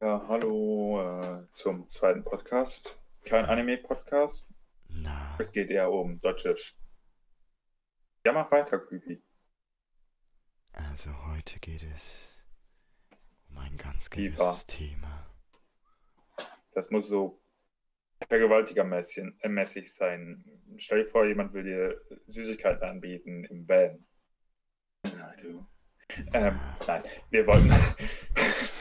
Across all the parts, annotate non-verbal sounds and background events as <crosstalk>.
Ja, hallo äh, zum zweiten Podcast. Kein Anime-Podcast. Na, Es geht eher um deutsches. Ja, mach weiter, Creepy. also heute geht es um ein ganz gewisses Thema. Das muss so vergewaltigermäßig äh, mäßig sein. Stell dir vor, jemand will dir Süßigkeiten anbieten im Van. Na du. Ähm, nein, wir wollten, <laughs>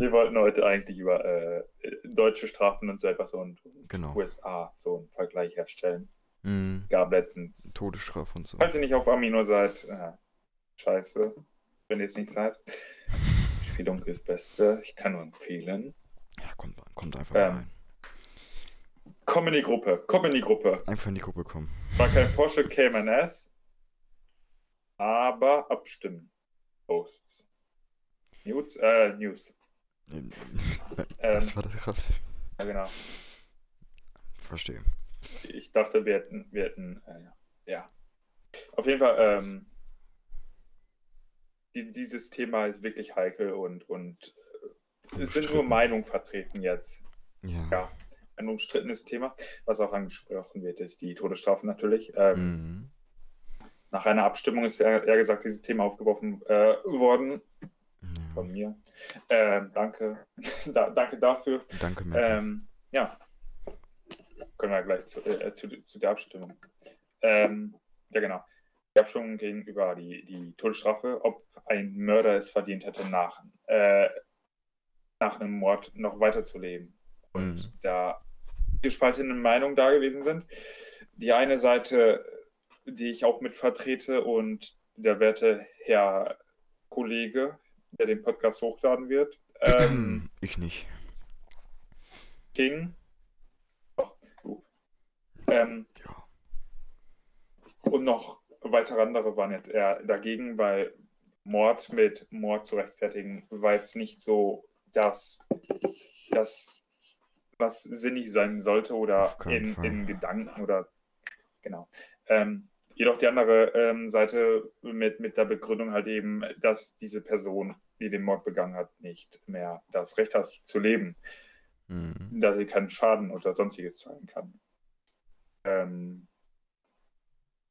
wir wollten heute eigentlich über äh, deutsche Strafen und so etwas und, Genau. USA so einen Vergleich herstellen. Mm, Gab letztens Todesstrafe und so. Falls ihr nicht auf Amino seid, äh, scheiße. Wenn ihr es nicht seid. <laughs> Spielung ist Beste. Ich kann nur empfehlen. Ja, kommt, kommt einfach Ähm. rein. Komm in die Gruppe. Komm in die Gruppe. Einfach in die Gruppe kommen. War kein Porsche Cayman S. Aber abstimmen. Posts. News? Äh, News. Ähm, Ähm, war das gerade? ja, genau. Verstehe. Ich dachte, wir hätten, wir hätten, äh, ja. ja. Auf jeden Fall, ähm, die, dieses Thema ist wirklich heikel und, und äh, es sind nur. Meinungen vertreten jetzt. Ja. Ja. Ein umstrittenes Thema, was auch angesprochen wird, ist die Todesstrafe natürlich. Ähm, Mhm. Nach einer Abstimmung ist eher, eher gesagt dieses Thema aufgeworfen äh, worden ja. Von mir. Ähm, danke. <laughs> da, danke dafür. Danke. Ähm, ja. Können wir gleich zu, äh, zu, zu der Abstimmung. Ähm, ja, genau. Die Abstimmung ging über die, die Todesstrafe, ob ein Mörder es verdient hätte, nach, äh, nach einem Mord noch weiterzuleben. Und Mhm. da gespaltene Meinungen da gewesen sind. Die eine Seite, die ich auch mit vertrete und der werte Herr Kollege, der den Podcast hochladen wird, ähm, <clears throat> ich nicht. King. Doch, du. Ähm, Ja. und noch weitere andere waren jetzt eher dagegen, weil Mord mit Mord zu rechtfertigen war jetzt nicht so das, das was sinnig sein sollte oder in, Fall. in Gedanken oder genau. Ähm, jedoch die andere ähm, Seite mit, mit der Begründung halt eben, dass diese Person, die den Mord begangen hat, nicht mehr das Recht hat zu leben Mhm. da sie keinen Schaden oder sonstiges zahlen kann. Ähm,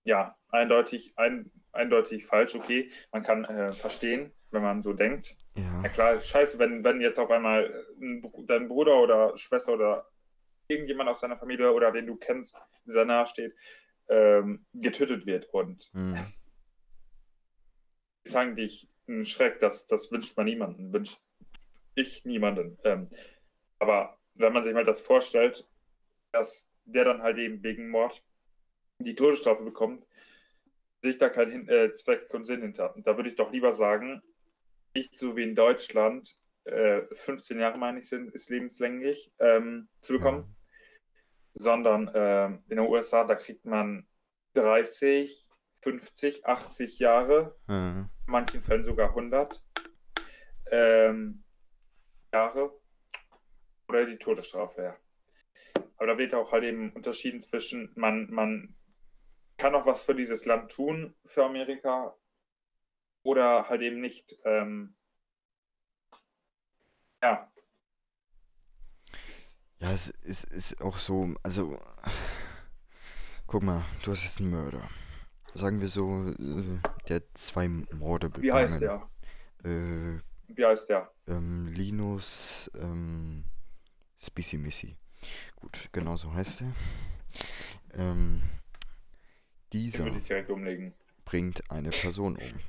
ja, eindeutig, ein, eindeutig falsch, okay. Man kann äh, verstehen, wenn man so denkt. Ja. Ja klar, ist scheiße, wenn, wenn jetzt auf einmal ein, Br- dein Bruder oder Schwester oder irgendjemand aus deiner Familie oder den du kennst, dieser nahe steht, ähm, getötet wird und Mhm. ist eigentlich ein Schreck, das, das wünscht man niemanden, wünscht ich niemanden. Ähm, aber wenn man sich mal das vorstellt, dass der dann halt eben wegen Mord die Todesstrafe bekommt, sehe ich da keinen äh, Zweck und Sinn hinter. Da würde ich doch lieber sagen, nicht so wie in Deutschland, äh, 15 Jahre meine ich sind, ist lebenslänglich ähm, zu bekommen, sondern ähm, in den USA, da kriegt man 30, 50, 80 Jahre Ja. in manchen Fällen sogar 100 ähm, Jahre oder die Todesstrafe, ja. Aber da wird auch halt eben unterschieden zwischen, man, man kann auch was für dieses Land tun, für Amerika, oder halt eben nicht. Ähm, ja, Ja, es ist, ist auch so, also, guck mal, du hast jetzt einen Mörder. Sagen wir so, äh, der hat zwei Morde begangen. wie heißt der? Äh, Wie heißt der? ähm, Linus, ähm, Spissimissy. Gut, genau so heißt er. Ähm, Den dieser würde ich direkt umlegen. bringt eine Person um.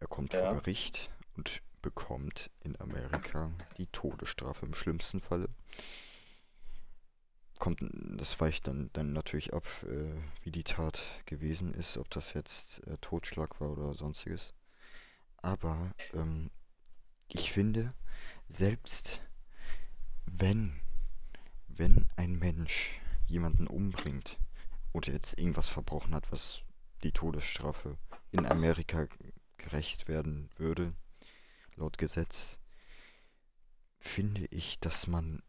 Er kommt Ja. vor Gericht und bekommt in Amerika die Todesstrafe im schlimmsten Falle. Kommt, das weicht dann, dann natürlich ab, äh, wie die Tat gewesen ist, ob das jetzt äh, Totschlag war oder sonstiges. Aber ähm, ich finde, selbst wenn, wenn ein Mensch jemanden umbringt oder jetzt irgendwas verbrochen hat, was die Todesstrafe in Amerika gerecht werden würde, Gesetz, finde ich, dass man,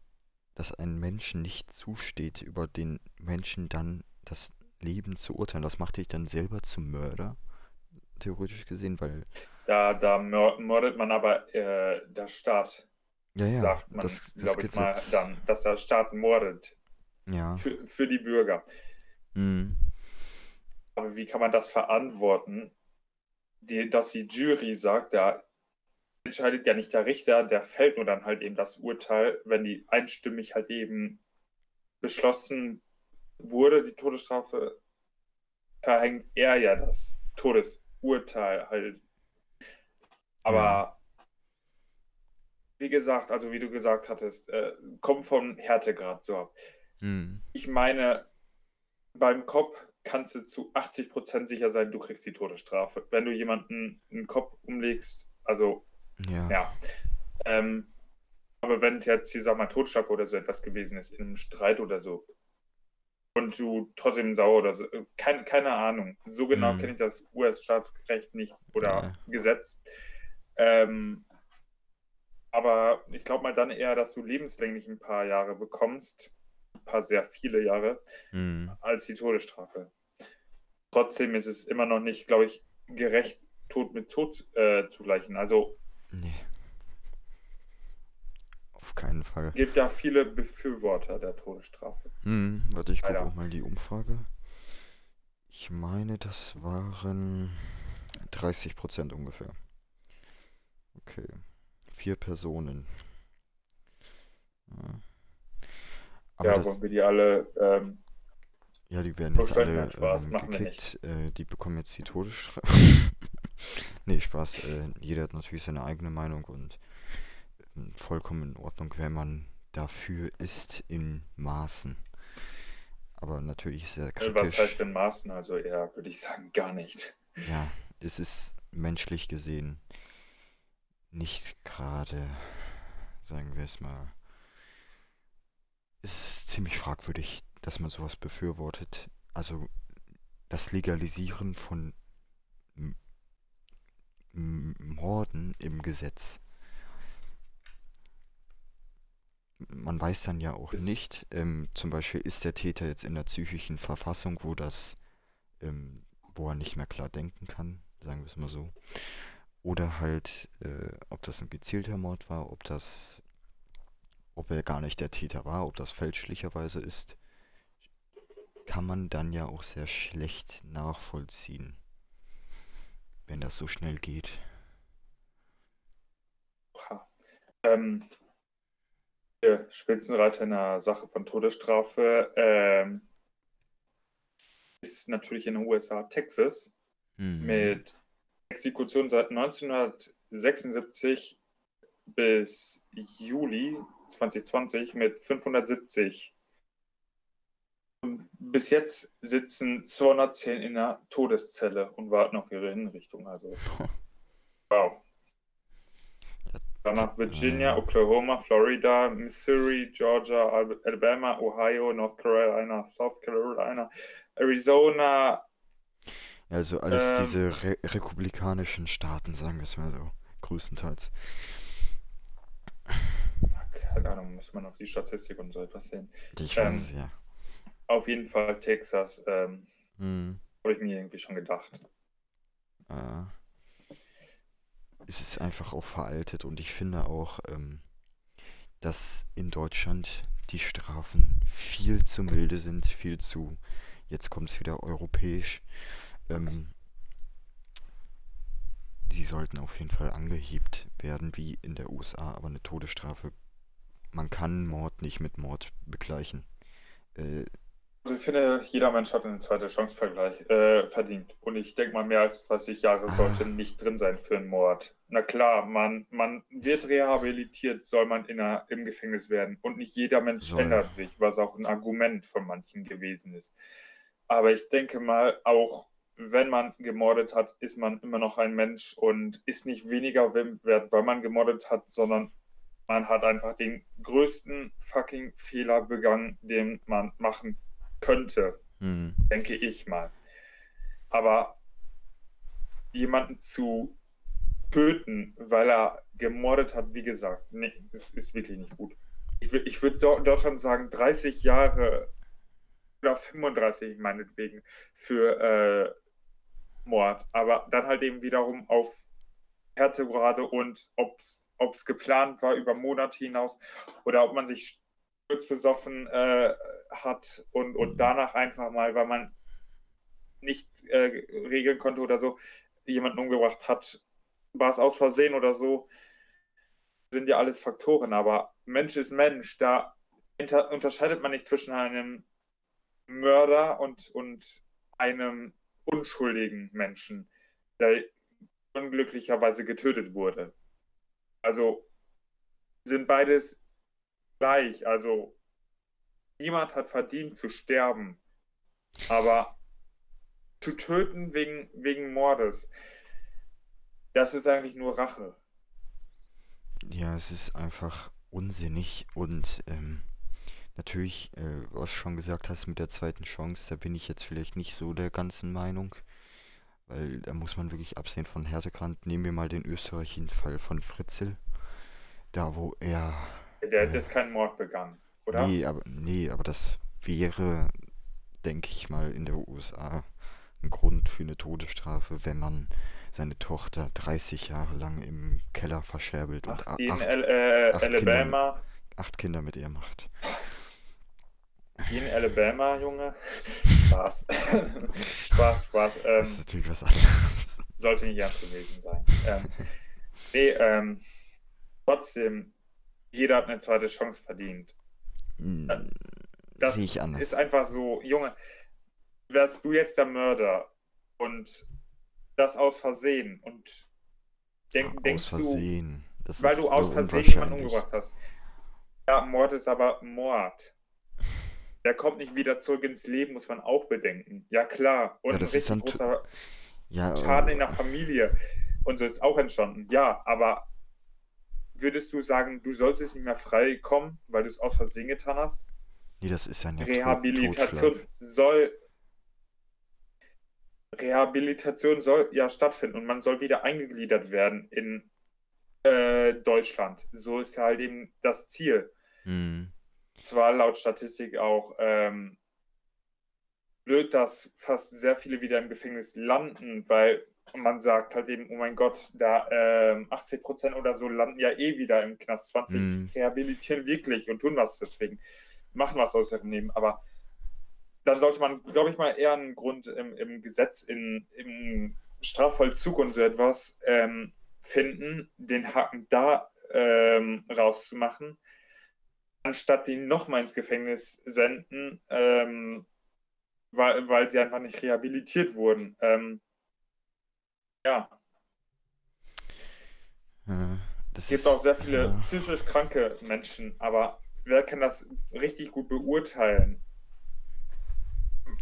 dass einem Menschen nicht zusteht, über den Menschen dann das Leben zu urteilen. Das macht dich dann selber zum Mörder. theoretisch gesehen, weil. Da, da mordet man aber äh, der Staat. Ja, ja, sagt man, glaube ich mal, dann, dass der Staat mordet. Ja. Für, für die Bürger. Mhm. Aber wie kann man das verantworten, die, dass die Jury sagt, da entscheidet ja nicht der Richter, der fällt nur dann halt eben das Urteil, wenn die einstimmig halt eben beschlossen wurde, die Todesstrafe, verhängt er ja das Todesurteil halt. Aber ja. wie gesagt, also wie du gesagt hattest, äh, kommt vom Härtegrad so ab. Hm. Ich meine, beim Kopf kannst du zu 80% sicher sein, du kriegst die Todesstrafe. Wenn du jemanden einen Kopf umlegst, also ja. ja. Ähm, aber wenn es jetzt, ich sag mal, Totschlag oder so etwas gewesen ist, in einem Streit oder so, und du trotzdem sauer oder so, keine, keine Ahnung. So genau hm. kenne ich das US-Staatsrecht nicht oder ja. Gesetz. Ähm, aber ich glaube mal dann eher, dass du lebenslänglich ein paar Jahre bekommst, ein paar sehr viele Jahre, hm. als die Todesstrafe. Trotzdem ist es immer noch nicht, glaube ich, gerecht, Tod mit Tod äh, zu gleichen. Also Nee. Auf keinen Fall. Es gibt ja viele Befürworter der Todesstrafe. Hm, warte, ich gucke auch mal die Umfrage. Ich meine, das waren 30% ungefähr. Okay. Vier Personen. Ja, Aber ja das, wollen wir die alle. Ähm, ja, die werden jetzt alle ähm, gekickt. Äh, die bekommen jetzt die Todesstrafe. Nee, Spaß. Äh, jeder hat natürlich seine eigene Meinung und äh, vollkommen in Ordnung, wenn man dafür ist in Maßen. Aber natürlich ist er äh, kritisch. Was heißt in Maßen? Also eher, würde ich sagen, gar nicht. Ja, es ist menschlich gesehen nicht gerade, sagen wir es mal, ist ziemlich fragwürdig, dass man sowas befürwortet. Also das Legalisieren von Morden im Gesetz. Man weiß dann ja auch ist nicht, ähm, zum Beispiel ist der Täter jetzt in der psychischen Verfassung, wo das, ähm, wo er nicht mehr klar denken kann, sagen wir es mal so. Oder halt, äh, ob das ein gezielter Mord war, ob das, ob er gar nicht der Täter war, ob das fälschlicherweise ist, kann man dann ja auch sehr schlecht nachvollziehen wenn das so schnell geht. Ähm, Spitzenreiter in der Sache von Todesstrafe ähm, ist natürlich in den USA Texas hm. mit Exekution seit 1976 bis Juli 2020 mit 570 bis jetzt sitzen 210 in der Todeszelle und warten auf ihre Hinrichtung. Also, <laughs> wow. Danach Virginia, Oklahoma, Florida, Missouri, Georgia, Alabama, Ohio, North Carolina, South Carolina, Arizona. Also alles ähm, diese re republikanischen Staaten, sagen wir es mal so, größtenteils. Keine Ahnung, muss man auf die Statistik und so etwas sehen. Ich weiß es, ja. Auf jeden Fall Texas. Ähm, hm. Habe ich mir irgendwie schon gedacht. Äh, es ist einfach auch veraltet und ich finde auch, ähm, dass in Deutschland die Strafen viel zu milde sind, viel zu, jetzt kommt es wieder europäisch. Ähm, sie sollten auf jeden Fall angehebt werden, wie in der USA, aber eine Todesstrafe, man kann Mord nicht mit Mord begleichen. Äh, also ich finde, jeder Mensch hat eine zweite Chance Vergleich, äh, verdient. Und ich denke mal, mehr als 30 Jahre sollte nicht drin sein für einen Mord. Na klar, man, man wird rehabilitiert, soll man in einer, im Gefängnis werden. Und nicht jeder Mensch so, ändert sich, was auch ein Argument von manchen gewesen ist. Aber ich denke mal, auch wenn man gemordet hat, ist man immer noch ein Mensch und ist nicht weniger wert, weil man gemordet hat, sondern man hat einfach den größten fucking Fehler begangen, den man machen kann könnte, mhm. denke ich mal. Aber jemanden zu töten, weil er gemordet hat, wie gesagt, nee, das ist wirklich nicht gut. Ich, ich würde Deutschland sagen, 30 Jahre oder 35 meinetwegen für Mord, aber dann halt eben wiederum auf Härtegrade und ob es geplant war über Monate hinaus oder ob man sich besoffen äh, hat und, und danach einfach mal, weil man nicht äh, regeln konnte oder so, jemanden umgebracht hat, war es aus Versehen oder so, sind ja alles Faktoren, aber Mensch ist Mensch, da unterscheidet man nicht zwischen einem Mörder und, und einem unschuldigen Menschen, der unglücklicherweise getötet wurde. Also sind beides gleich. Also niemand hat verdient zu sterben. Aber zu töten wegen, wegen Mordes, das ist eigentlich nur Rache. Ja, es ist einfach unsinnig und ähm, natürlich, äh, was du schon gesagt hast mit der zweiten Chance, da bin ich jetzt vielleicht nicht so der ganzen Meinung, weil da muss man wirklich absehen von Härtegrad. Nehmen wir mal den österreichischen Fall von Fritzl, da wo er... Der hat jetzt keinen Mord begangen, oder? Nee, aber, nee, aber das wäre, denke ich mal, in der USA ein Grund für eine Todesstrafe, wenn man seine Tochter 30 Jahre lang im Keller verscherbelt Ach, und acht, äh, acht Alabama. Kinder, acht Kinder mit ihr macht. Die in Alabama, Junge. <laughs> <laughs> Spaß. Spaß, Spaß. Ähm, das ist natürlich was anderes. Sollte nicht ernst gewesen sein. Ähm, nee, ähm, trotzdem, jeder hat eine zweite Chance verdient. Hm, das ist einfach so, Junge, wärst du jetzt der Mörder und das aus Versehen und denk, aus denkst Versehen. du, Das weil du aus so Versehen jemanden umgebracht hast. Ja, Mord ist aber Mord. Der kommt nicht wieder zurück ins Leben, muss man auch bedenken. Ja, klar. Und Ja, ein das ist richtig großer Ja, Schaden in der äh, Familie und so ist auch entstanden. Ja, aber würdest du sagen, du solltest nicht mehr frei kommen, weil du es aus Versehen getan hast? nee, das ist ja Tot- Rehabilitation Totschlag. soll Rehabilitation soll ja stattfinden und man soll wieder eingegliedert werden in äh, Deutschland. So ist ja halt eben das Ziel. Hm. Zwar laut Statistik auch ähm, blöd, dass fast sehr viele wieder im Gefängnis landen, weil man sagt halt eben, oh mein Gott, da ähm, 80 Prozent oder so landen ja eh wieder im Knast. 20 Mhm. rehabilitieren wirklich und tun was deswegen, machen was aus ihrem Leben. Aber dann sollte man, glaube ich, mal eher einen Grund im, im Gesetz, in, im Strafvollzug und so etwas ähm, finden, den Haken da ähm, rauszumachen, anstatt die nochmal ins Gefängnis senden, ähm, weil, weil sie einfach nicht rehabilitiert wurden. Ähm, ja, Äh, es gibt ist, auch sehr viele ja, psychisch kranke Menschen, aber wer kann das richtig gut beurteilen?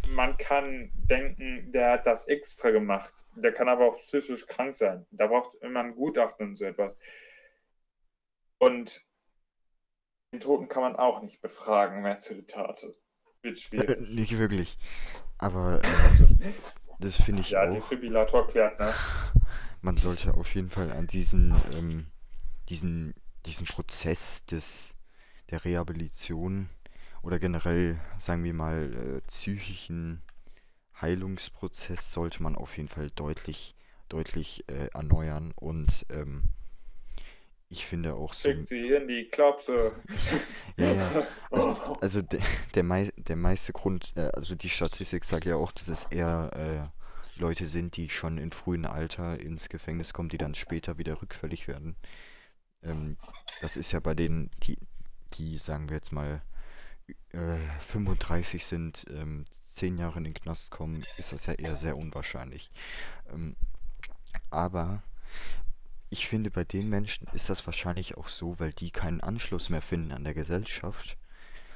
Man kann denken, der hat das extra gemacht. Der kann aber auch psychisch krank sein. Da braucht immer ein Gutachten und so etwas. Und den Toten kann man auch nicht befragen, wer zu der Tat. Wird schwierig. nicht wirklich. Aber ähm, <laughs> das finde ich Ja, auch. Defibrillator klärt, ne? <laughs> Man sollte auf jeden Fall an diesen, ähm, diesen, diesen Prozess des, der Rehabilitation oder generell, sagen wir mal, äh, psychischen Heilungsprozess sollte man auf jeden Fall deutlich, deutlich äh, erneuern und ähm, ich finde auch so, Schickt sie in die Klapse. ja, ja, <laughs> also, also der, der, mei der meiste Grund, äh, also die Statistik sagt ja auch, dass es eher äh, Leute sind, die schon in frühem Alter ins Gefängnis kommen, die dann später wieder rückfällig werden. Ähm, das ist ja bei denen, die, die sagen wir jetzt mal, äh, 35 sind, ähm, 10 Jahre in den Knast kommen, ist das ja eher sehr unwahrscheinlich. Ähm, aber ich finde, bei den Menschen ist das wahrscheinlich auch so, weil die keinen Anschluss mehr finden an der Gesellschaft.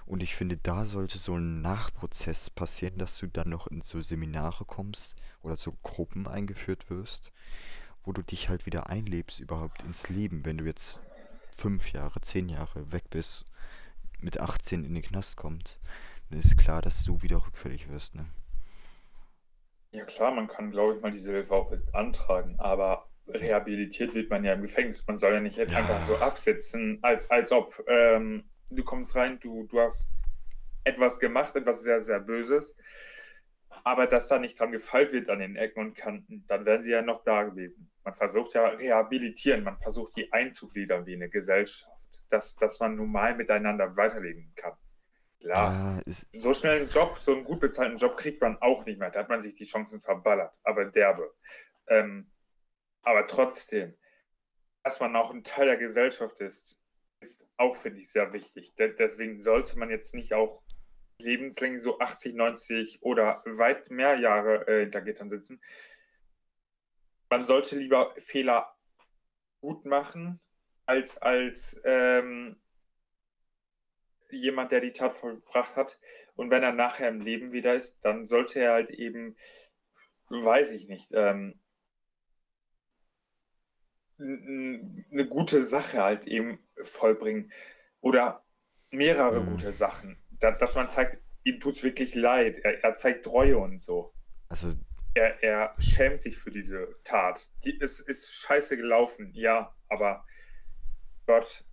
Und ich finde, da sollte so ein Nachprozess passieren, dass du dann noch in so Seminare kommst oder so Gruppen eingeführt wirst, wo du dich halt wieder einlebst überhaupt ins Leben, wenn du jetzt fünf Jahre, zehn Jahre weg bist, mit 18 in den Knast kommst, dann ist klar, dass du wieder rückfällig wirst, ne? Ja klar, man kann, glaube ich, mal diese Hilfe auch beantragen, aber rehabilitiert wird man ja im Gefängnis. Man soll ja nicht einfach so Ja, absitzen, als, als ob ähm, du kommst rein, du, du hast etwas gemacht, etwas sehr, sehr Böses. aber dass da nicht dran gefeilt wird an den Ecken und Kanten, dann wären sie ja noch da gewesen. Man versucht ja rehabilitieren, man versucht die einzugliedern wie eine Gesellschaft, dass, dass man normal miteinander weiterleben kann. Klar, ja, so schnell einen Job, so einen gut bezahlten Job kriegt man auch nicht mehr. Da hat man sich die Chancen verballert, aber derbe. Ähm, aber trotzdem, dass man auch ein Teil der Gesellschaft ist, ist auch, finde ich, sehr wichtig. deswegen sollte man jetzt nicht auch lebenslänglich so 80, 90 oder weit mehr Jahre äh, hinter Gittern sitzen. Man sollte lieber Fehler gut machen, als als ähm, jemand, der die Tat vollbracht hat. Und wenn er nachher im Leben wieder ist, dann sollte er halt eben, weiß ich nicht, ähm, eine gute Sache halt eben vollbringen. Oder mehrere mhm. gute Sachen dass man zeigt, ihm tut es wirklich leid. Er, er, zeigt Treue und so. Also. Er, er schämt sich für diese Tat. Die, es ist scheiße gelaufen, ja, aber Gott,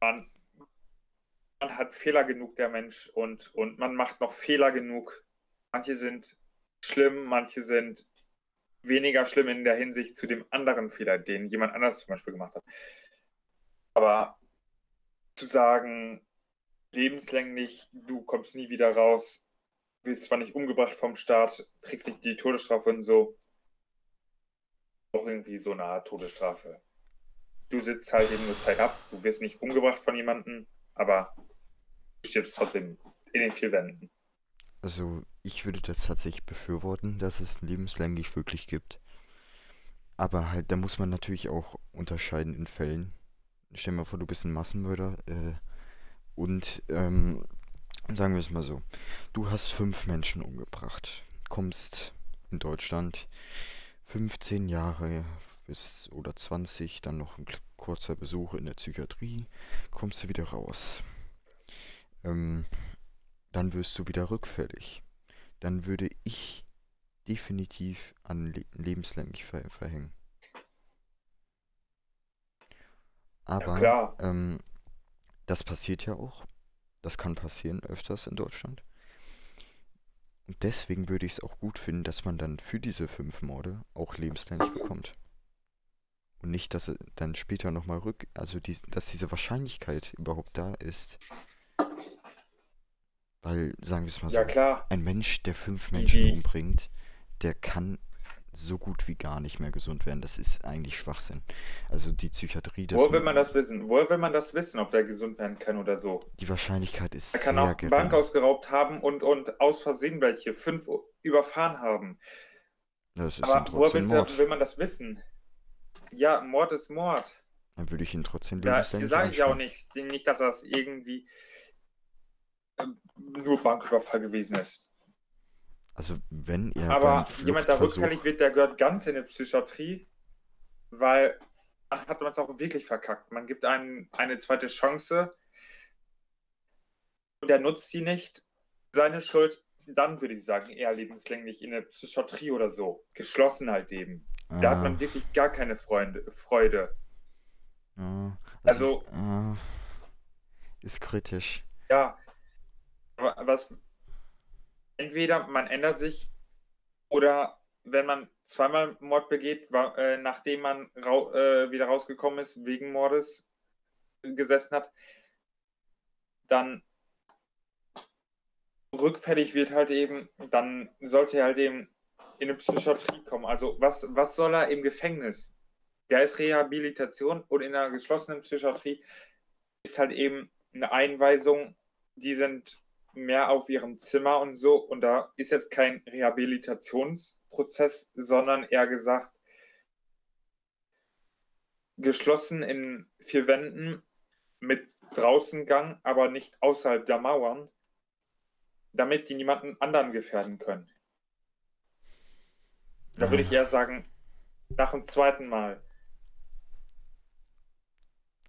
man, man hat Fehler genug, der Mensch, und, und man macht noch Fehler genug. Manche sind schlimm, manche sind weniger schlimm in der Hinsicht zu dem anderen Fehler, den jemand anders zum Beispiel gemacht hat. Aber zu sagen, lebenslänglich, du kommst nie wieder raus, wirst zwar nicht umgebracht vom Staat, kriegst nicht die Todesstrafe und so. Auch irgendwie so eine Art Todesstrafe. Du sitzt halt eben nur Zeit ab, du wirst nicht umgebracht von jemandem, aber du stirbst trotzdem in den vier Wänden. Also, ich würde das tatsächlich befürworten, dass es lebenslänglich wirklich gibt. Aber halt, da muss man natürlich auch unterscheiden in Fällen. Stell dir mal vor, du bist ein Massenmörder, äh, und ähm, sagen wir es mal so, du hast fünf Menschen umgebracht, kommst in Deutschland 15 Jahre bis oder 20, dann noch ein kurzer Besuch in der Psychiatrie, kommst du wieder raus. Ähm, dann wirst du wieder rückfällig. Dann würde ich definitiv an le lebenslänglich ver verhängen. Aber ja, ähm, das passiert ja auch. Das kann passieren öfters in Deutschland. Und deswegen würde ich es auch gut finden, dass man dann für diese fünf Morde auch lebenslänglich bekommt. Und nicht, dass er dann später nochmal rück, also die, dass diese Wahrscheinlichkeit überhaupt da ist. Weil, sagen wir es mal ja, so, klar. ein Mensch, der fünf Menschen umbringt, der kann so gut wie gar nicht mehr gesund werden. Das ist eigentlich Schwachsinn. Also die Psychiatrie. Woher will man das wissen? Woher will man das wissen, ob der gesund werden kann oder so? Die Wahrscheinlichkeit ist. Er kann auch eine Bank ausgeraubt haben und, und aus Versehen welche fünf überfahren haben. Das ist Aber woher will, will man das wissen? Ja, Mord ist Mord. Dann würde ich ihn trotzdem lebenslänglich Ja, sage ich auch nicht. Nicht, dass das irgendwie nur Banküberfall gewesen ist. Also wenn er Aber jemand, der rückfällig wird, der gehört ganz in die Psychiatrie, weil dann hat man es auch wirklich verkackt. Man gibt einem eine zweite Chance und er nutzt sie nicht. Seine Schuld, dann würde ich sagen, eher lebenslänglich in der Psychiatrie oder so. Geschlossen halt eben. Ah. Da hat man ah. wirklich gar keine Freunde, Freude. Ah, also, also ah, ist kritisch. Ja, was, entweder man ändert sich oder wenn man zweimal Mord begeht, war, äh, nachdem man ra äh, wieder rausgekommen ist, wegen Mordes gesessen hat, dann rückfällig wird halt eben, dann sollte er halt eben in eine Psychiatrie kommen. Also was, was soll er im Gefängnis? Der ist Rehabilitation und in einer geschlossenen Psychiatrie ist halt eben eine Einweisung, die sind mehr auf ihrem Zimmer und so. Und da ist jetzt kein Rehabilitationsprozess, sondern eher gesagt, geschlossen in vier Wänden mit Draußengang, aber nicht außerhalb der Mauern, damit die niemanden anderen gefährden können. Da würde ich eher sagen, nach dem zweiten Mal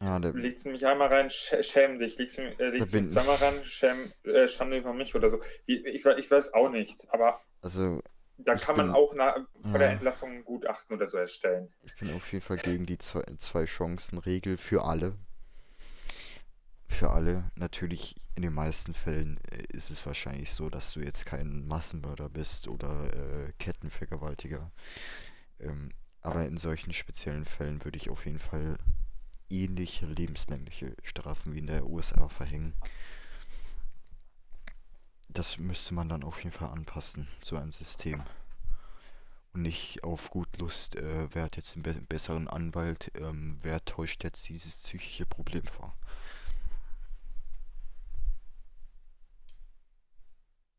ja, der, legst du mich einmal rein, schäm dich. Legst du äh, legst mich zweimal rein, schäm, äh, Schande über mich oder so. Wie, ich, ich weiß auch nicht, aber also, da kann bin, man auch nach, vor ja, der Entlassung ein Gutachten oder so erstellen. Ich bin auf jeden Fall gegen die Zwei-Chancen-Regel für alle. Für für alle. Natürlich, in den meisten Fällen äh, ist es wahrscheinlich so, dass du jetzt kein Massenmörder bist oder äh, Kettenvergewaltiger. Ähm, aber in solchen speziellen Fällen würde ich auf jeden Fall ähnliche lebenslängliche Strafen wie in der USA verhängen. Das müsste man dann auf jeden Fall anpassen, so ein System. Und nicht auf gut Lust, äh, wer hat jetzt einen be besseren Anwalt, ähm, wer täuscht jetzt dieses psychische Problem vor.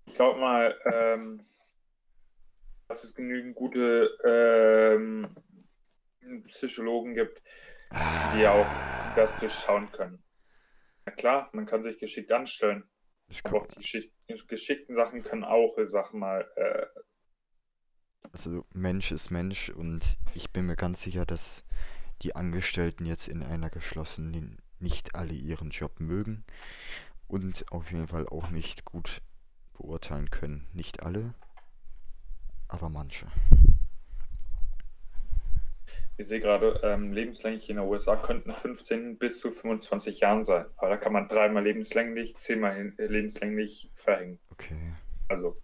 Ich glaube mal, ähm, dass es genügend gute ähm, Psychologen gibt, die auch das durchschauen können. Na klar, man kann sich geschickt anstellen. Aber auch die geschick geschickten Sachen können auch, ich sag mal, äh, also Mensch ist Mensch und ich bin mir ganz sicher, dass die Angestellten jetzt in einer geschlossenen nicht alle ihren Job mögen und auf jeden Fall auch nicht gut beurteilen können. Nicht alle, aber manche. Ich sehe gerade, ähm, lebenslänglich in den USA könnten 15 bis zu 25 Jahren sein. Aber da kann man dreimal lebenslänglich, zehnmal äh, lebenslänglich verhängen. Okay. Also.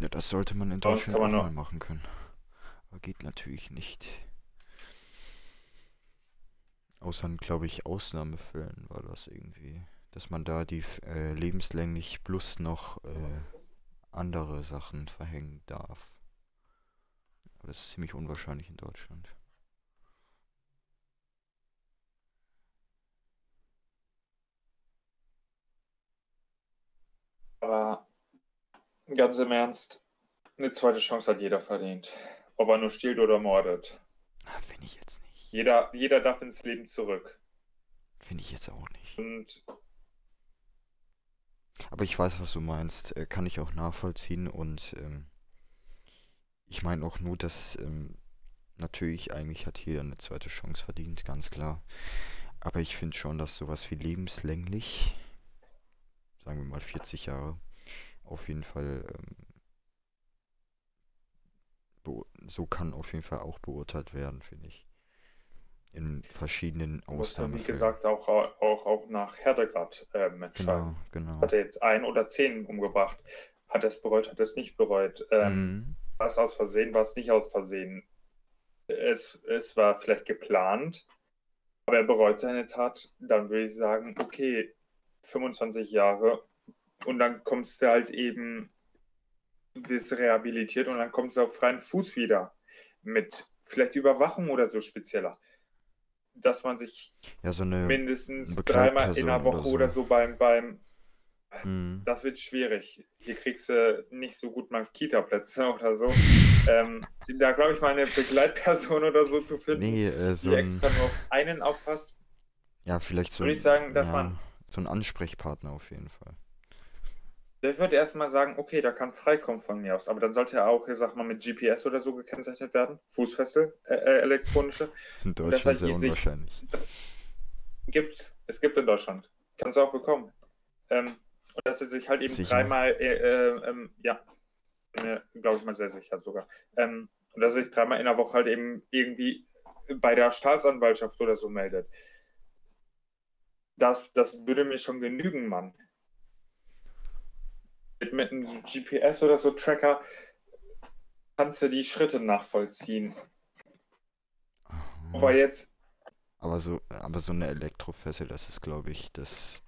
Ja, das sollte man in Deutschland auch mal machen können. Aber geht natürlich nicht. Außer, glaube ich, Ausnahmefällen war das irgendwie. Dass man da die äh, lebenslänglich plus noch äh, andere Sachen verhängen darf. Aber das ist ziemlich unwahrscheinlich in Deutschland. Aber ganz im Ernst, eine zweite Chance hat jeder verdient. Ob er nur stiehlt oder mordet. Ah, Finde ich jetzt nicht. Jeder, jeder darf ins Leben zurück. Finde ich jetzt auch nicht. Und aber ich weiß, was du meinst. Äh, kann ich auch nachvollziehen und ähm, ich meine auch nur, dass ähm, natürlich eigentlich hat jeder eine zweite Chance verdient, ganz klar. Aber ich finde schon, dass sowas wie lebenslänglich, sagen wir mal 40 Jahre, auf jeden Fall ähm, so kann auf jeden Fall auch beurteilt werden, finde ich. In verschiedenen Ausnahmen. Muss wie gesagt, auch, auch, auch nach Härtegrad ähm, entscheiden. Genau, genau. Hat er jetzt ein oder zehn umgebracht? Hat er es bereut, hat er es nicht bereut? Ähm, mhm. War es aus Versehen, war es nicht aus Versehen? Es, es war vielleicht geplant, aber er bereut seine Tat. Dann würde ich sagen, okay, 25 Jahre und dann kommst du halt eben, wirst rehabilitiert und dann kommst du auf freien Fuß wieder mit vielleicht Überwachung oder so spezieller. Dass man sich ja, so mindestens dreimal in der Woche oder so, oder so beim, beim Mhm. Das wird schwierig. Hier kriegst du nicht so gut mal Kita-Plätze <laughs> oder so. ähm, da glaube ich mal eine Begleitperson oder so zu finden, nee, äh, so die extra nur auf einen aufpasst. Ja, vielleicht so, Würde ich sagen, dass ja, man, so ein Ansprechpartner auf jeden Fall. Der würde erstmal sagen, okay, da kann freikommen von mir aus, aber dann sollte er auch, ich sag mal, mit GPS oder so gekennzeichnet werden. Fußfessel, äh, äh, elektronische. In Deutschland sehr unwahrscheinlich. Sich, gibt's, es gibt in Deutschland. Kannst du auch bekommen. Ähm, dass er sich halt eben sicher. dreimal, äh, äh, ähm, ja, äh, glaube ich mal sehr sicher sogar, ähm, und dass er sich dreimal in der Woche halt eben irgendwie bei der Staatsanwaltschaft oder so meldet. Das, das würde mir schon genügen, Mann. Mit, mit einem GPS oder so Tracker kannst du die Schritte nachvollziehen. Aber jetzt. Aber so, aber so eine Elektrofessel, das ist, glaube ich, das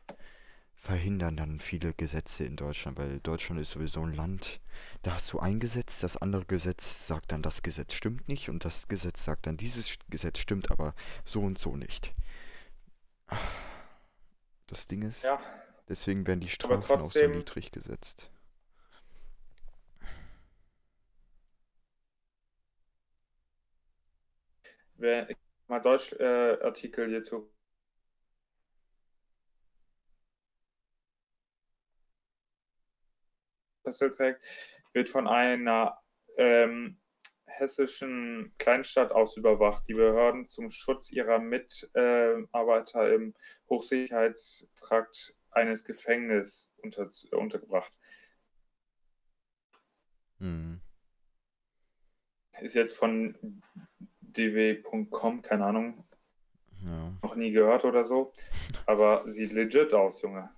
verhindern dann viele Gesetze in Deutschland, weil Deutschland ist sowieso ein Land, da hast du ein Gesetz, das andere Gesetz sagt dann, das Gesetz stimmt nicht und das Gesetz sagt dann, dieses Gesetz stimmt aber so und so nicht. Das Ding ist, ja. deswegen werden die Strafen trotzdem, auch so niedrig gesetzt. Wer mal Deutsch-Artikel äh, hierzu Fessel trägt, wird von einer ähm, hessischen Kleinstadt aus überwacht. Die Behörden zum Schutz ihrer Mitarbeiter äh, im Hochsicherheitstrakt eines Gefängnisses unter, untergebracht. Hm. Ist jetzt von dw.com, keine Ahnung. Ja. Noch nie gehört oder so. aber sieht legit aus, Junge.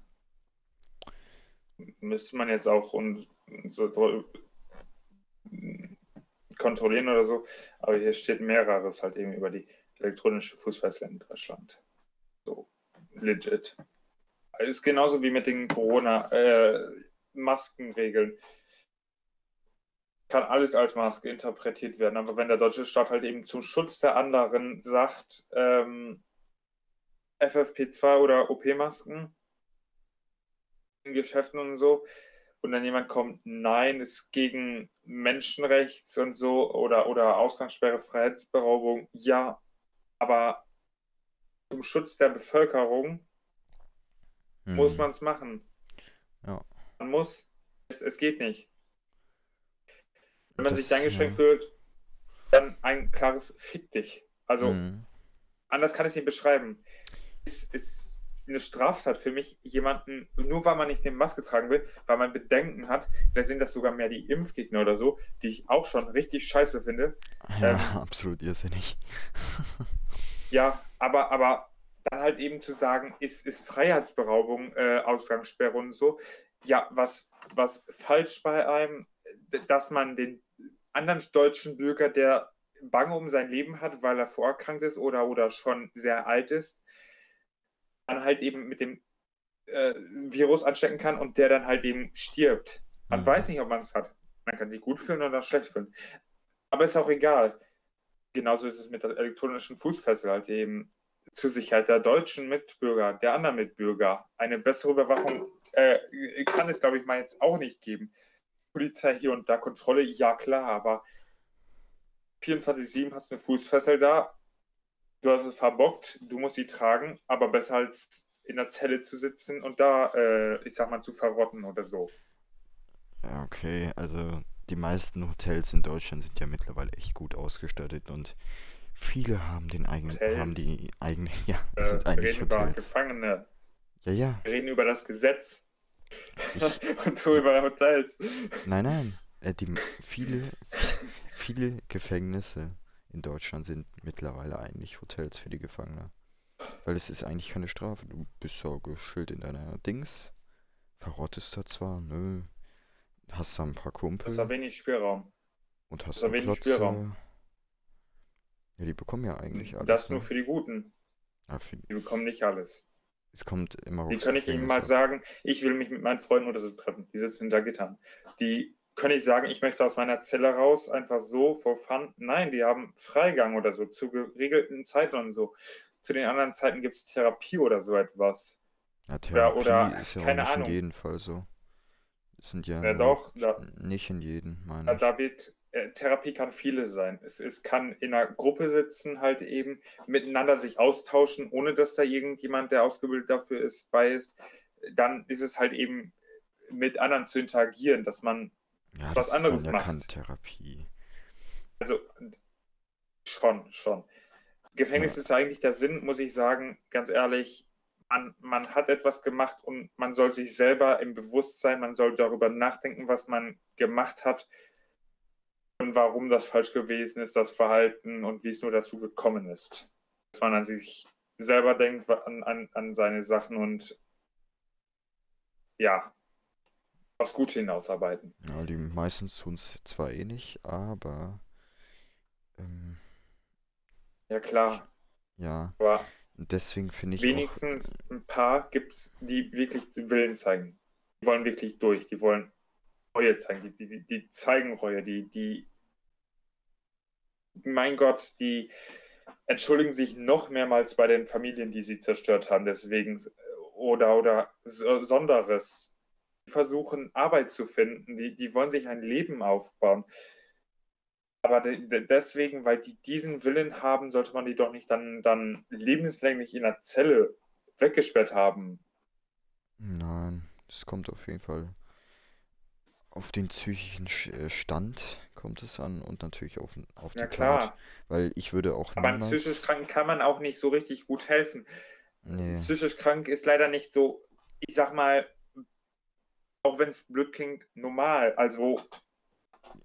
Müsste man jetzt auch und so, so kontrollieren oder so, aber hier steht mehreres halt eben über die elektronische Fußfessel in Deutschland. So, legit. Ist genauso wie mit den Corona-Maskenregeln. Äh, Kann alles als Maske interpretiert werden, aber wenn der deutsche Staat halt eben zum Schutz der anderen sagt, ähm, FFP2 oder OP-Masken Geschäften und so, und dann jemand kommt, nein, ist gegen Menschenrechts und so oder, oder Ausgangssperre, Freiheitsberaubung, ja, aber zum Schutz der Bevölkerung hm. muss man es machen. Ja. Man muss. Es, es geht nicht. Wenn man das, sich dann eingeschränkt ja. fühlt, dann ein klares Fick dich. Also, hm. anders kann ich es nicht beschreiben. Es ist eine Straftat für mich, jemanden, nur weil man nicht den Maske tragen will, weil man Bedenken hat, vielleicht sind das sogar mehr die Impfgegner oder so, die ich auch schon richtig scheiße finde. Ja, ähm, absolut irrsinnig. <laughs> ja, aber, aber dann halt eben zu sagen, ist, ist Freiheitsberaubung, äh, Ausgangssperre und so, ja, was, was falsch bei einem, dass man den anderen deutschen Bürger, der Bange um sein Leben hat, weil er vorerkrankt ist oder, oder schon sehr alt ist, dann halt eben mit dem äh, Virus anstecken kann und der dann halt eben stirbt. Man mhm. weiß nicht, ob man es hat. Man kann sich gut fühlen oder schlecht fühlen. Aber ist auch egal. Genauso ist es mit der elektronischen Fußfessel halt eben zur Sicherheit der deutschen Mitbürger, der anderen Mitbürger. Eine bessere Überwachung äh, kann es, glaube ich, mal jetzt auch nicht geben. Polizei hier und da, Kontrolle, ja klar, aber 24-7 hast du eine Fußfessel da, du hast es verbockt, du musst sie tragen, aber besser als in der Zelle zu sitzen und da, äh, ich sag mal, zu verrotten oder so. Ja, okay, also die meisten Hotels in Deutschland sind ja mittlerweile echt gut ausgestattet und viele haben den eigenen, Hotels. haben die eigene, <laughs> ja, äh, sind eigentlich reden Hotels. über Gefangene. Ja, ja. Wir reden über das Gesetz. Ich... <laughs> und du über Hotels. Nein, nein. Äh, die, viele, <laughs> viele Gefängnisse in Deutschland sind mittlerweile eigentlich Hotels für die Gefangenen. Weil es ist eigentlich keine Strafe. Du bist so geschillt in deiner Dings. Verrottest da zwar, nö. Hast da ein paar Kumpel. Hast da wenig Spielraum. Und hast da wenig Klotze. Spielraum. Ja, die bekommen ja eigentlich alles. Das ne? nur für die Guten. Ja, für... Die bekommen nicht alles. Es kommt immer Die kann ich Ihnen mal sagen, ich will mich mit meinen Freunden oder so treffen. Die sitzen hinter Gittern. Die können nicht sagen, ich möchte aus meiner Zelle raus, einfach so, for fun. Nein, die haben Freigang oder so, zu geregelten Zeiten und so. Zu den anderen Zeiten gibt es Therapie oder so etwas. Ja, Therapie oder, oder ist ja keine nicht Ahnung. in jedem Fall so. Das sind ja, ja doch, da, nicht in jedem, meine Da wird, äh, Therapie kann viele sein. Es, es kann in einer Gruppe sitzen, halt eben miteinander sich austauschen, ohne dass da irgendjemand, der ausgebildet dafür ist, bei ist. Dann ist es halt eben mit anderen zu interagieren, dass man ja, was anderes macht. Also schon, schon. Gefängnis ja. ist eigentlich der Sinn, muss ich sagen, ganz ehrlich. Man, man hat etwas gemacht und man soll sich selber im Bewusstsein, man soll darüber nachdenken, was man gemacht hat und warum das falsch gewesen ist, das Verhalten und wie es nur dazu gekommen ist. Dass man an sich selber denkt, an, an, an seine Sachen und ja, aufs Gute hinausarbeiten. Ja, die meisten tun es zwar eh nicht, aber. Ähm, ja, klar. Ja. Aber deswegen finde ich. Wenigstens auch, ein paar gibt es, die wirklich Willen zeigen. Die wollen wirklich durch. Die wollen Reue zeigen. Die, die, die zeigen Reue. Die, die. Mein Gott, die entschuldigen sich noch mehrmals bei den Familien, die sie zerstört haben. Deswegen. Oder, oder Sonderes versuchen, Arbeit zu finden, die, die wollen sich ein Leben aufbauen. Aber de, de, deswegen, weil die diesen Willen haben, sollte man die doch nicht dann, dann lebenslänglich in der Zelle weggesperrt haben. Nein, das kommt auf jeden Fall auf den psychischen äh, Stand kommt es an und natürlich auf, auf die ja, klar. Tat. Weil ich würde auch Aber niemals... psychisch Kranken kann man auch nicht so richtig gut helfen. Nee. Psychisch krank ist leider nicht so, ich sag mal, auch wenn es blöd klingt, normal. Also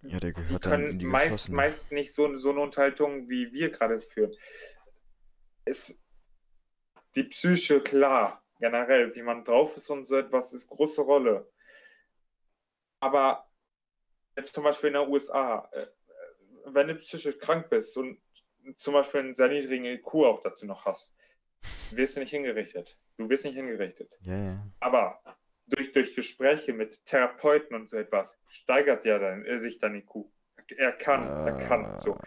ja, der gehört die können in die meist, meist nicht so, so eine Unterhaltung, wie wir gerade führen. Es, die Psyche, klar, generell, wie man drauf ist und so etwas, ist große Rolle. Aber jetzt zum Beispiel in den USA, äh, wenn du psychisch krank bist und zum Beispiel einen sehr niedrigen IQ auch dazu noch hast, wirst du nicht hingerichtet. Du wirst nicht hingerichtet. Ja. Aber durch, durch Gespräche mit Therapeuten und so etwas steigert ja dann, äh, sich dein IQ. Er kann, er kann so.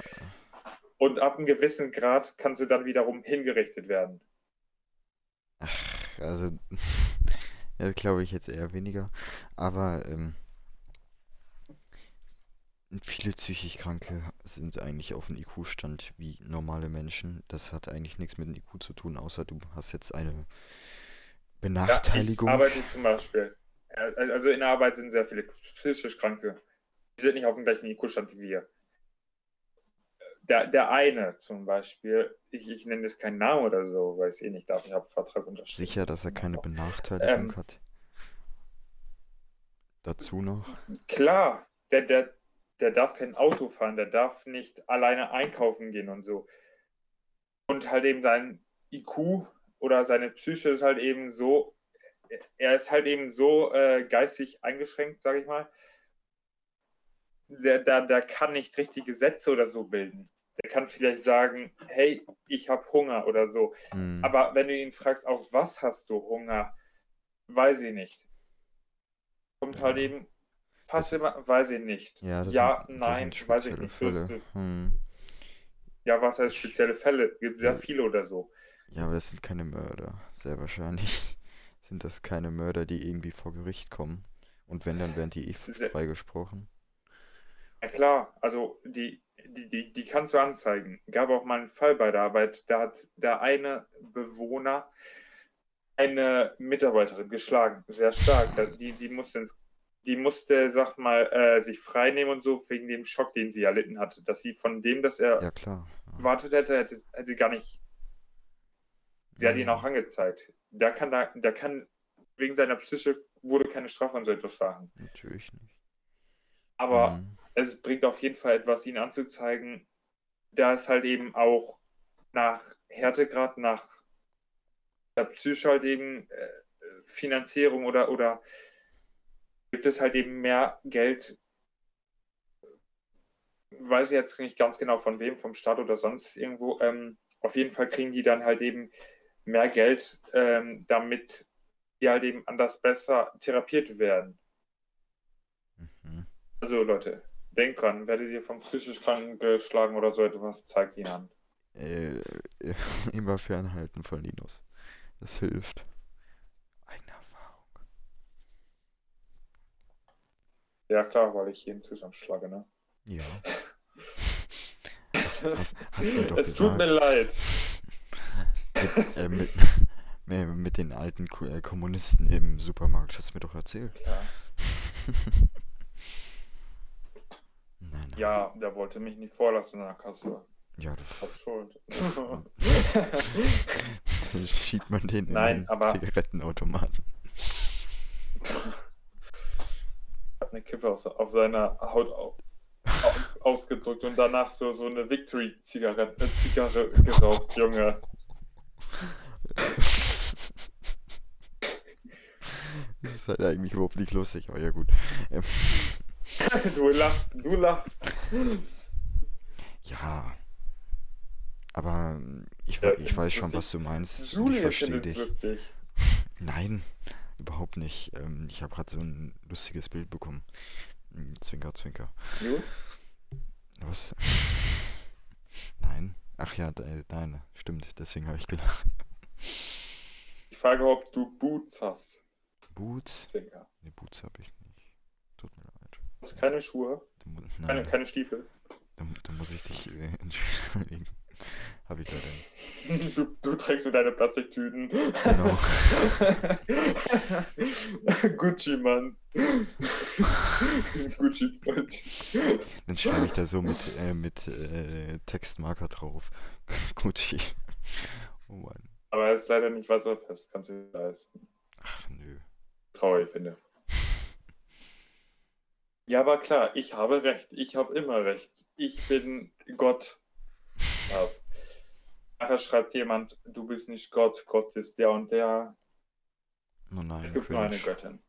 Und ab einem gewissen Grad kann sie dann wiederum hingerichtet werden. Ach, also, <laughs> ja, glaube ich jetzt eher weniger. Aber ähm, viele psychisch Kranke sind eigentlich auf dem IQ-Stand wie normale Menschen. Das hat eigentlich nichts mit dem IQ zu tun, außer du hast jetzt eine Benachteiligung. Ja, ich arbeite zum Beispiel. Also in der Arbeit sind sehr viele psychisch Kranke. Die sind nicht auf dem gleichen IQ-Stand wie wir. Der, der eine zum Beispiel, ich, ich nenne das keinen Namen oder so, weil ich es eh nicht darf, ich habe Vertrag unterschrieben. Sicher, dass er keine Benachteiligung ähm, hat. Dazu noch? Klar, der, der, der darf kein Auto fahren, der darf nicht alleine einkaufen gehen und so. Und halt eben sein IQ oder seine Psyche ist halt eben so, er ist halt eben so äh, geistig eingeschränkt, sage ich mal. Der, der, der kann nicht richtige Sätze oder so bilden. Der kann vielleicht sagen, hey, ich habe Hunger oder so. Hm. Aber wenn du ihn fragst, auf was hast du Hunger, weiß ich nicht. Kommt halt eben, pass immer, weiß ich nicht. Ja, ja sind, nein, weiß ich nicht. Fälle. Hm. Ja, was heißt spezielle Fälle? Gibt sehr viele oder so. Ja, aber das sind keine Mörder. Sehr wahrscheinlich <laughs> sind das keine Mörder, die irgendwie vor Gericht kommen. Und wenn, dann werden die eh freigesprochen. Ja klar, also die, die, die, die kannst du anzeigen. Gab auch mal einen Fall bei der Arbeit, da hat der eine Bewohner eine Mitarbeiterin geschlagen, sehr stark. Die, die musste ins die musste, sag mal, äh, sich freinehmen und so, wegen dem Schock, den sie erlitten hatte. Dass sie von dem, dass er ja, klar. Ja. wartet hätte, hätte, hätte sie gar nicht Sie hat ihn auch angezeigt. Da kann, da, da kann wegen seiner Psyche wurde keine Strafe an so etwas fahren. Natürlich nicht. Aber mhm. es bringt auf jeden Fall etwas, ihn anzuzeigen, da es halt eben auch nach Härtegrad, nach der Psyche halt eben äh, Finanzierung oder, oder gibt es halt eben mehr Geld, weiß ich jetzt nicht ganz genau von wem, vom Staat oder sonst irgendwo. Ähm, auf jeden Fall kriegen die dann halt eben mehr Geld, ähm, damit die halt eben anders besser therapiert werden. Mhm. Also Leute, denkt dran, werdet ihr vom psychisch Kranken geschlagen oder so etwas, zeigt ihn an. Äh, <laughs> immer fernhalten von Linus. Das hilft. Eigene Erfahrung. Ja klar, weil ich jeden zusammenschlage, ne? Ja. <laughs> hast, hast, hast es gesagt. tut mir leid mit, äh, mit, <laughs> mit, den alten äh, Kommunisten im Supermarkt, hast du mir doch erzählt. Ja. <laughs> nein, nein. Ja, der wollte mich nicht vorlassen in der Kasse. Ja, du hab schuld. <laughs> Dann schiebt man den nein, in den aber... Zigarettenautomaten. Hat eine Kippe auf, auf seiner Haut auf, ausgedrückt und danach so, so eine Victory-Zigarette äh, Zigarre geraucht, Junge. Das ist halt eigentlich überhaupt nicht lustig, aber ja gut. Ähm. <laughs> Du lachst, du lachst. Ja. Aber ähm, ich, ja, ich weiß schon, was du meinst. Julia ich verstehe dich. Lustig. <laughs> Nein, überhaupt nicht. Ähm, ich habe gerade so ein lustiges Bild bekommen. Hm, zwinker, zwinker. Gut. Was? <laughs> Nein. Ach ja, nein, stimmt. Deswegen habe ich gelacht. Ich frage, ob du Boots hast. Boots? Finger. Ne, Boots habe ich nicht. Tut mir leid. Hast du keine Schuhe? Keine, keine Stiefel? Da, da, muss ich dich äh, entschuldigen. <laughs> Habe ich da denn? <laughs> Du, du trägst nur deine Plastiktüten. Genau. <laughs> Gucci, Mann. Gucci Freund. Dann schreibe ich da so mit, äh, mit äh, Textmarker drauf. Gucci. Oh Mann. Aber er ist leider nicht wasserfest, kannst du nicht leisten. Ach nö. Traurig, finde. Ja, aber klar, ich habe recht. Ich habe immer recht. Ich bin Gott. Was? Nachher schreibt jemand, du bist nicht Gott, Gott ist der und der. Oh nein, Es gibt nur eine. Göttin.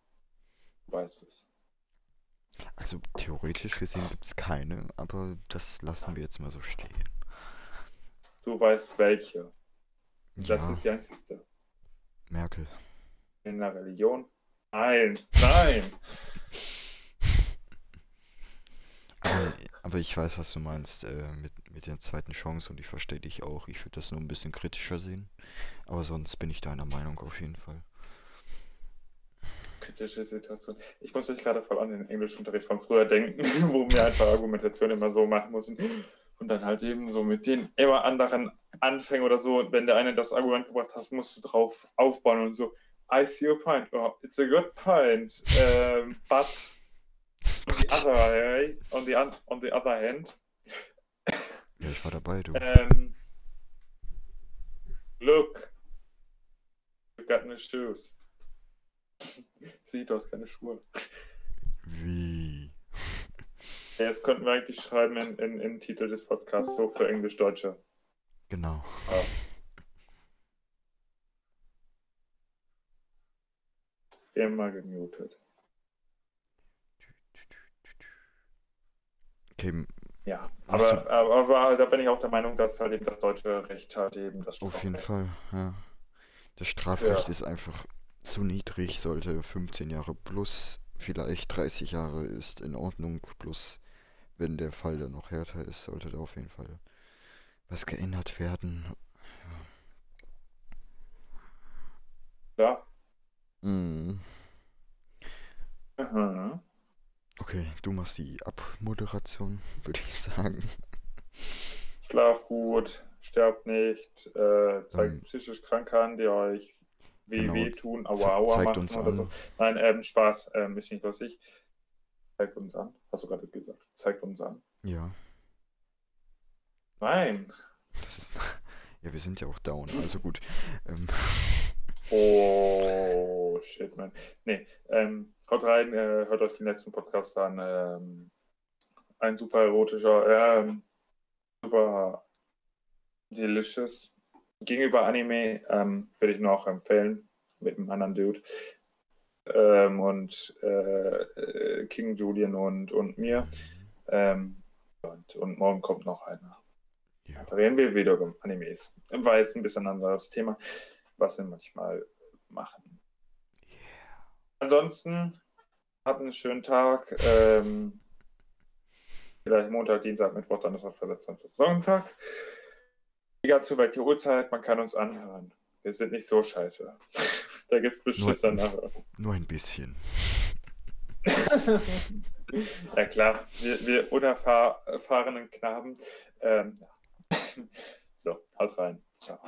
Du weißt es. Also theoretisch gesehen gibt es keine, aber das lassen wir jetzt mal so stehen. Du weißt welche. Das Ja, ist die einzigste. Merkel. In der Religion? Nein, nein. <laughs> Aber, aber ich weiß, was du meinst äh, mit, mit der zweiten Chance und ich verstehe dich auch. Ich würde das nur ein bisschen kritischer sehen. Aber sonst bin ich deiner Meinung auf jeden Fall. Kritische Situation. Ich muss mich gerade voll an den Englischunterricht von früher denken, <laughs> wo wir einfach Argumentation immer so machen mussten. Und dann halt eben so mit den immer anderen Anfängen oder so, wenn der eine das Argument gebracht hat, musst du drauf aufbauen und so. I see your point. Oh, it's a good point. Um, but on the other way, on the, on the other hand, Ja, ich war dabei, du. um, look, you got no shoes. <laughs> Sieh, du hast keine Schuhe. Wie? Ja, jetzt könnten wir eigentlich schreiben in, in, in Titel des Podcasts, so für Englisch-Deutsche. Genau. Ja. Immer gemutet. Okay, Ja, aber, aber, aber da bin ich auch der Meinung, dass halt eben das deutsche Recht halt eben das auf jeden Strafrecht. Fall, ja. Das Strafrecht Ja. ist einfach zu niedrig, sollte 15 Jahre plus, vielleicht 30 Jahre ist in Ordnung, plus wenn der Fall dann noch härter ist, sollte da auf jeden Fall was geändert werden. Ja. Mm. Mhm. Okay, du machst die Abmoderation, <laughs> würde ich sagen. Schlaf gut, sterbt nicht, äh, zeigt Ähm, psychisch Kranke an, die euch weh, genau, weh tun, aua, aua zeigt machen uns oder so. an. Nein, ähm, Spaß, ähm, ist nicht lustig. Zeigt uns an. Hast du gerade gesagt? Zeigt uns an. Ja, Nein. ist. <laughs> Ja, wir sind ja auch down, also gut. <laughs> Ähm, Oh, shit, man. Nee, ähm, haut rein, äh, hört euch den letzten Podcast an. Ähm, ein super erotischer, ähm, super delicious. Gegenüber Anime ähm, würde ich noch empfehlen, mit einem anderen Dude. Ähm, und äh, äh, King Julian und, und mir. Ähm, und, und morgen kommt noch einer. ja, Da reden wir wieder um Animes. War jetzt ein bisschen ein anderes Thema, was wir manchmal machen. Ansonsten, habt einen schönen Tag. Ähm, vielleicht Montag, Dienstag, Mittwoch, Donnerstag, Freitag, Samstag, Sonntag. Egal zu welcher Uhrzeit, man kann uns anhören. Wir sind nicht so scheiße. Da gibt es Beschiss Nur- danach. nur ein bisschen. <laughs> ja klar, wir, wir unerfahrenen Knaben. Ähm, <laughs> so, haut rein. Ciao.